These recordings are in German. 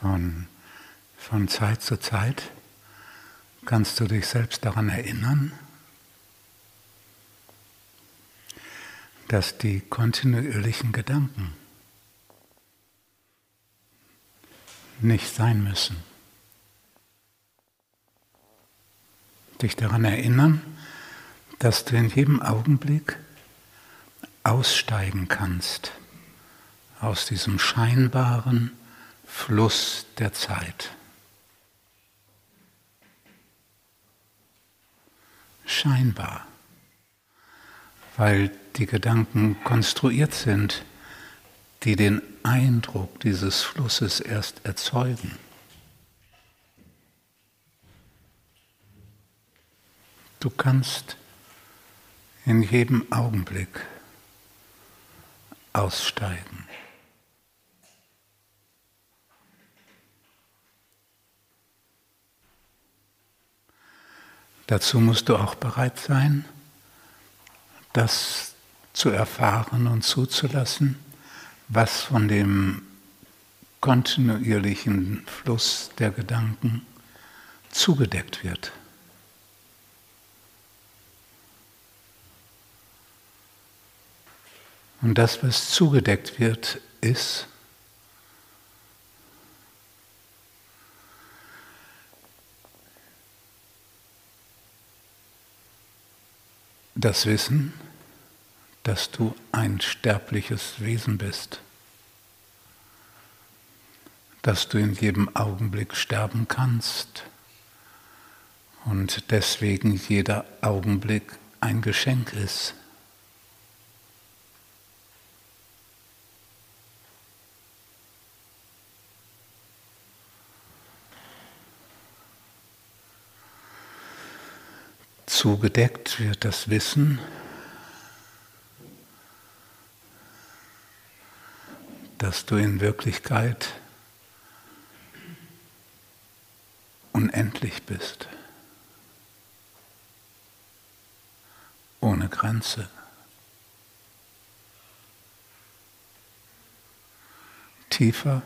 Von, von Zeit zu Zeit kannst du dich selbst daran erinnern, dass die kontinuierlichen Gedanken nicht sein müssen. Dich daran erinnern, dass du in jedem Augenblick aussteigen kannst aus diesem scheinbaren Fluss der Zeit. Scheinbar, weil die Gedanken konstruiert sind, die den Eindruck dieses Flusses erst erzeugen. Du kannst in jedem Augenblick aussteigen. Dazu musst du auch bereit sein, das zu erfahren und zuzulassen, was von dem kontinuierlichen Fluss der Gedanken zugedeckt wird. Und das, was zugedeckt wird, ist das Wissen, dass du ein sterbliches Wesen bist, dass du in jedem Augenblick sterben kannst und deswegen jeder Augenblick ein Geschenk ist. Zugedeckt wird das Wissen, dass du in Wirklichkeit unendlich bist, ohne Grenze. Tiefer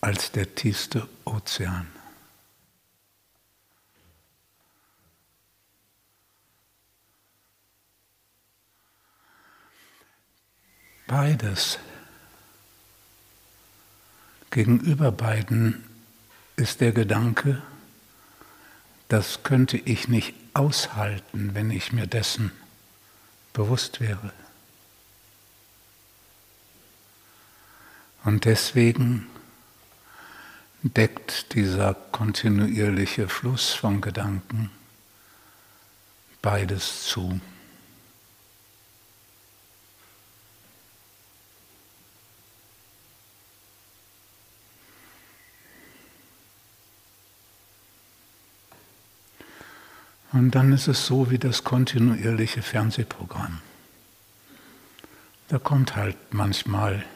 als der tiefste Ozean. Beides. Gegenüber beiden ist der Gedanke, das könnte ich nicht aushalten, wenn ich mir dessen bewusst wäre. Und deswegen deckt dieser kontinuierliche Fluss von Gedanken beides zu. Und dann ist es so wie das kontinuierliche Fernsehprogramm. Da kommt halt manchmal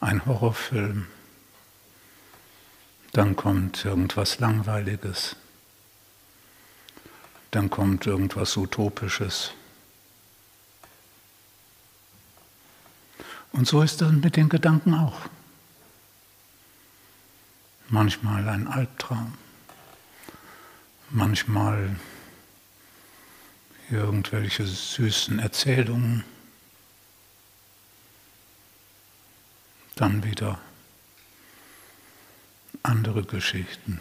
ein Horrorfilm, dann kommt irgendwas Langweiliges, dann kommt irgendwas Utopisches. Und so ist das mit den Gedanken auch. Manchmal ein Albtraum manchmal irgendwelche süßen Erzählungen, dann wieder andere Geschichten.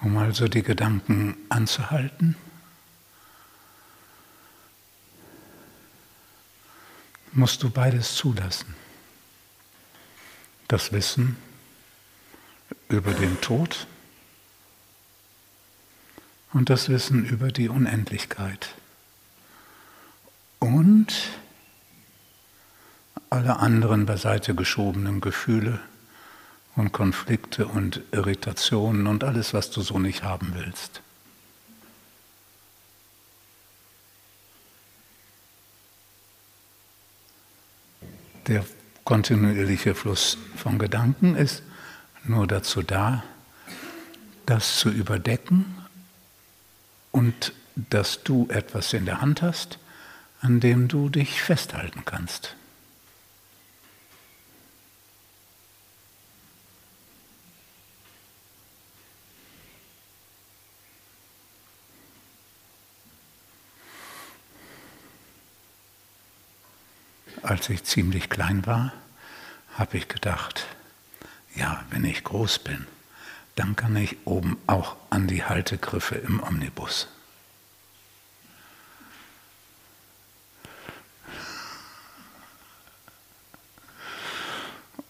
Um also die Gedanken anzuhalten. Musst du beides zulassen. Das Wissen über den Tod und das Wissen über die Unendlichkeit. Und alle anderen beiseite geschobenen Gefühle und Konflikte und Irritationen und alles, was du so nicht haben willst. Der kontinuierliche Fluss von Gedanken ist nur dazu da, das zu überdecken und dass du etwas in der Hand hast, an dem du dich festhalten kannst. Als ich ziemlich klein war, habe ich gedacht, ja, wenn ich groß bin, dann kann ich oben auch an die Haltegriffe im Omnibus.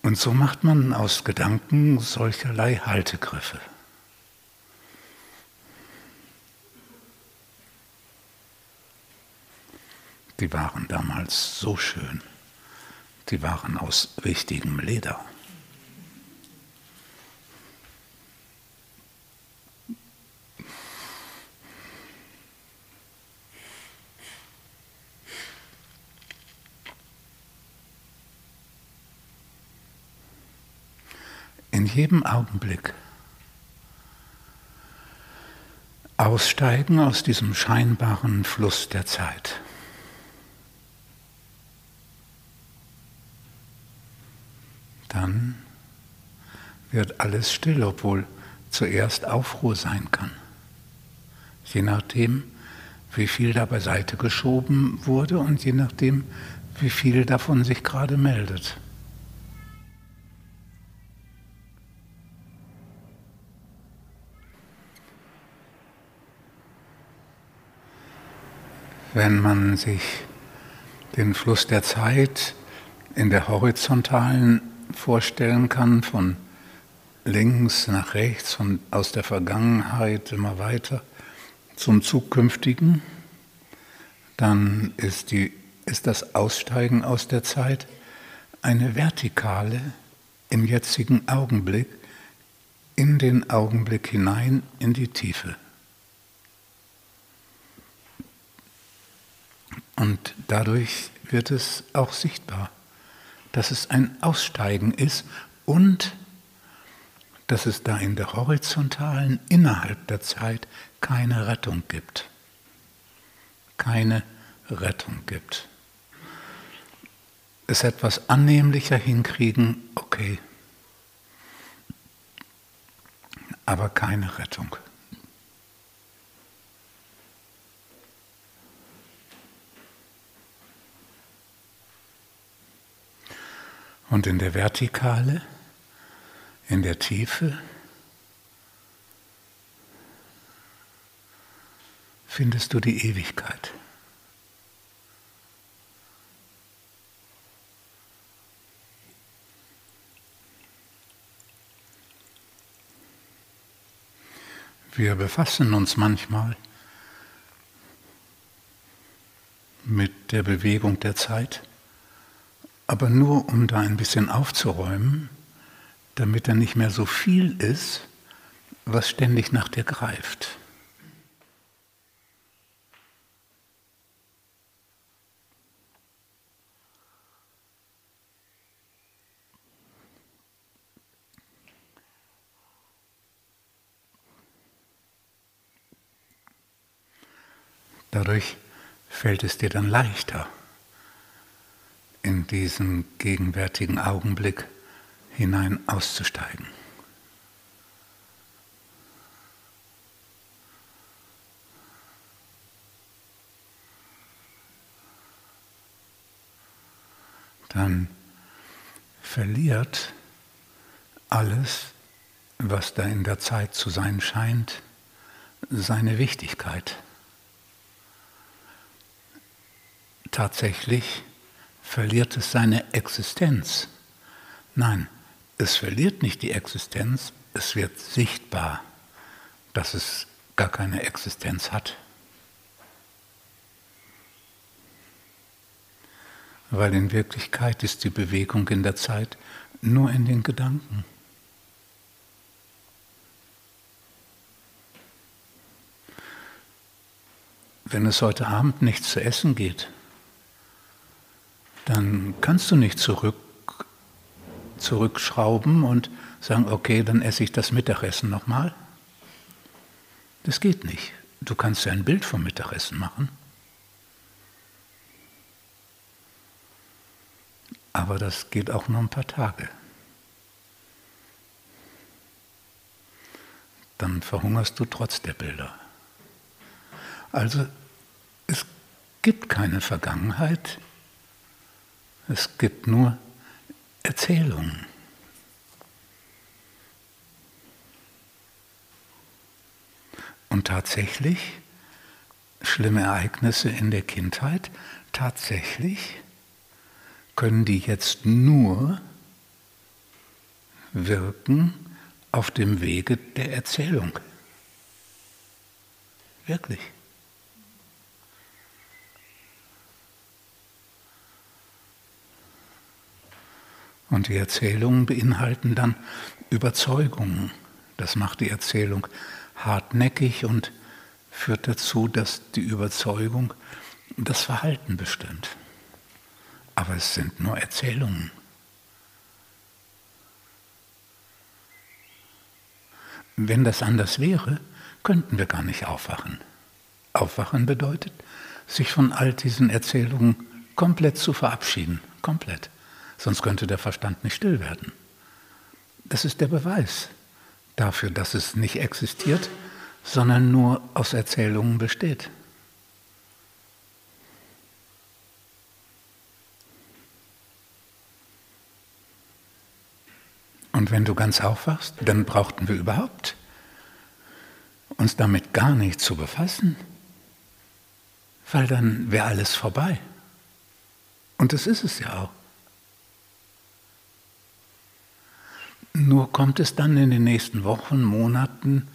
Und so macht man aus Gedanken solcherlei Haltegriffe. Die waren damals so schön. Die waren aus richtigem Leder. in jedem Augenblick aussteigen aus diesem scheinbaren Fluss der Zeit. Dann wird alles still, obwohl zuerst Aufruhr sein kann. Je nachdem, wie viel da beiseite geschoben wurde und je nachdem, wie viel davon sich gerade meldet. wenn man sich den Fluss der Zeit in der horizontalen vorstellen kann, von links nach rechts und aus der Vergangenheit immer weiter zum zukünftigen, dann ist, die, ist das Aussteigen aus der Zeit eine vertikale im jetzigen Augenblick in den Augenblick hinein in die Tiefe. Und dadurch wird es auch sichtbar, dass es ein Aussteigen ist und dass es da in der horizontalen innerhalb der Zeit keine Rettung gibt. Keine Rettung gibt. Es etwas annehmlicher hinkriegen, okay. Aber keine Rettung. Und in der Vertikale, in der Tiefe, findest du die Ewigkeit. Wir befassen uns manchmal mit der Bewegung der Zeit aber nur um da ein bisschen aufzuräumen, damit da nicht mehr so viel ist, was ständig nach dir greift. Dadurch fällt es dir dann leichter in diesen gegenwärtigen Augenblick hinein auszusteigen. Dann verliert alles, was da in der Zeit zu sein scheint, seine Wichtigkeit. Tatsächlich verliert es seine Existenz. Nein, es verliert nicht die Existenz, es wird sichtbar, dass es gar keine Existenz hat. Weil in Wirklichkeit ist die Bewegung in der Zeit nur in den Gedanken. Wenn es heute Abend nichts zu essen geht, dann kannst du nicht zurück, zurückschrauben und sagen, okay, dann esse ich das Mittagessen nochmal. Das geht nicht. Du kannst dir ein Bild vom Mittagessen machen. Aber das geht auch nur ein paar Tage. Dann verhungerst du trotz der Bilder. Also es gibt keine Vergangenheit, es gibt nur Erzählungen. Und tatsächlich, schlimme Ereignisse in der Kindheit, tatsächlich können die jetzt nur wirken auf dem Wege der Erzählung. Wirklich. Und die Erzählungen beinhalten dann Überzeugungen. Das macht die Erzählung hartnäckig und führt dazu, dass die Überzeugung das Verhalten bestimmt. Aber es sind nur Erzählungen. Wenn das anders wäre, könnten wir gar nicht aufwachen. Aufwachen bedeutet, sich von all diesen Erzählungen komplett zu verabschieden. Komplett. Sonst könnte der Verstand nicht still werden. Das ist der Beweis dafür, dass es nicht existiert, sondern nur aus Erzählungen besteht. Und wenn du ganz aufwachst, dann brauchten wir überhaupt uns damit gar nicht zu befassen, weil dann wäre alles vorbei. Und das ist es ja auch. Nur kommt es dann in den nächsten Wochen, Monaten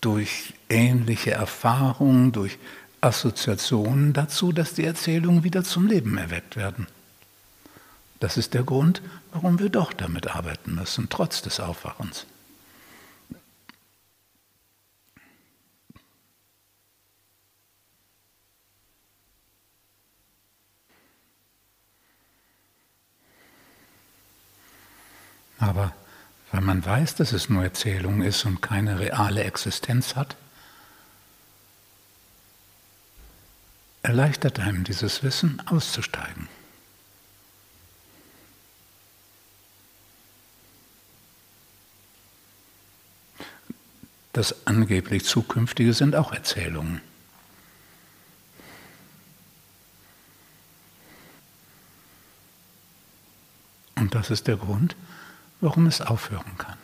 durch ähnliche Erfahrungen, durch Assoziationen dazu, dass die Erzählungen wieder zum Leben erweckt werden. Das ist der Grund, warum wir doch damit arbeiten müssen, trotz des Aufwachens. Aber weil man weiß, dass es nur Erzählung ist und keine reale Existenz hat, erleichtert einem dieses Wissen auszusteigen. Das angeblich Zukünftige sind auch Erzählungen. Und das ist der Grund, warum es aufhören kann.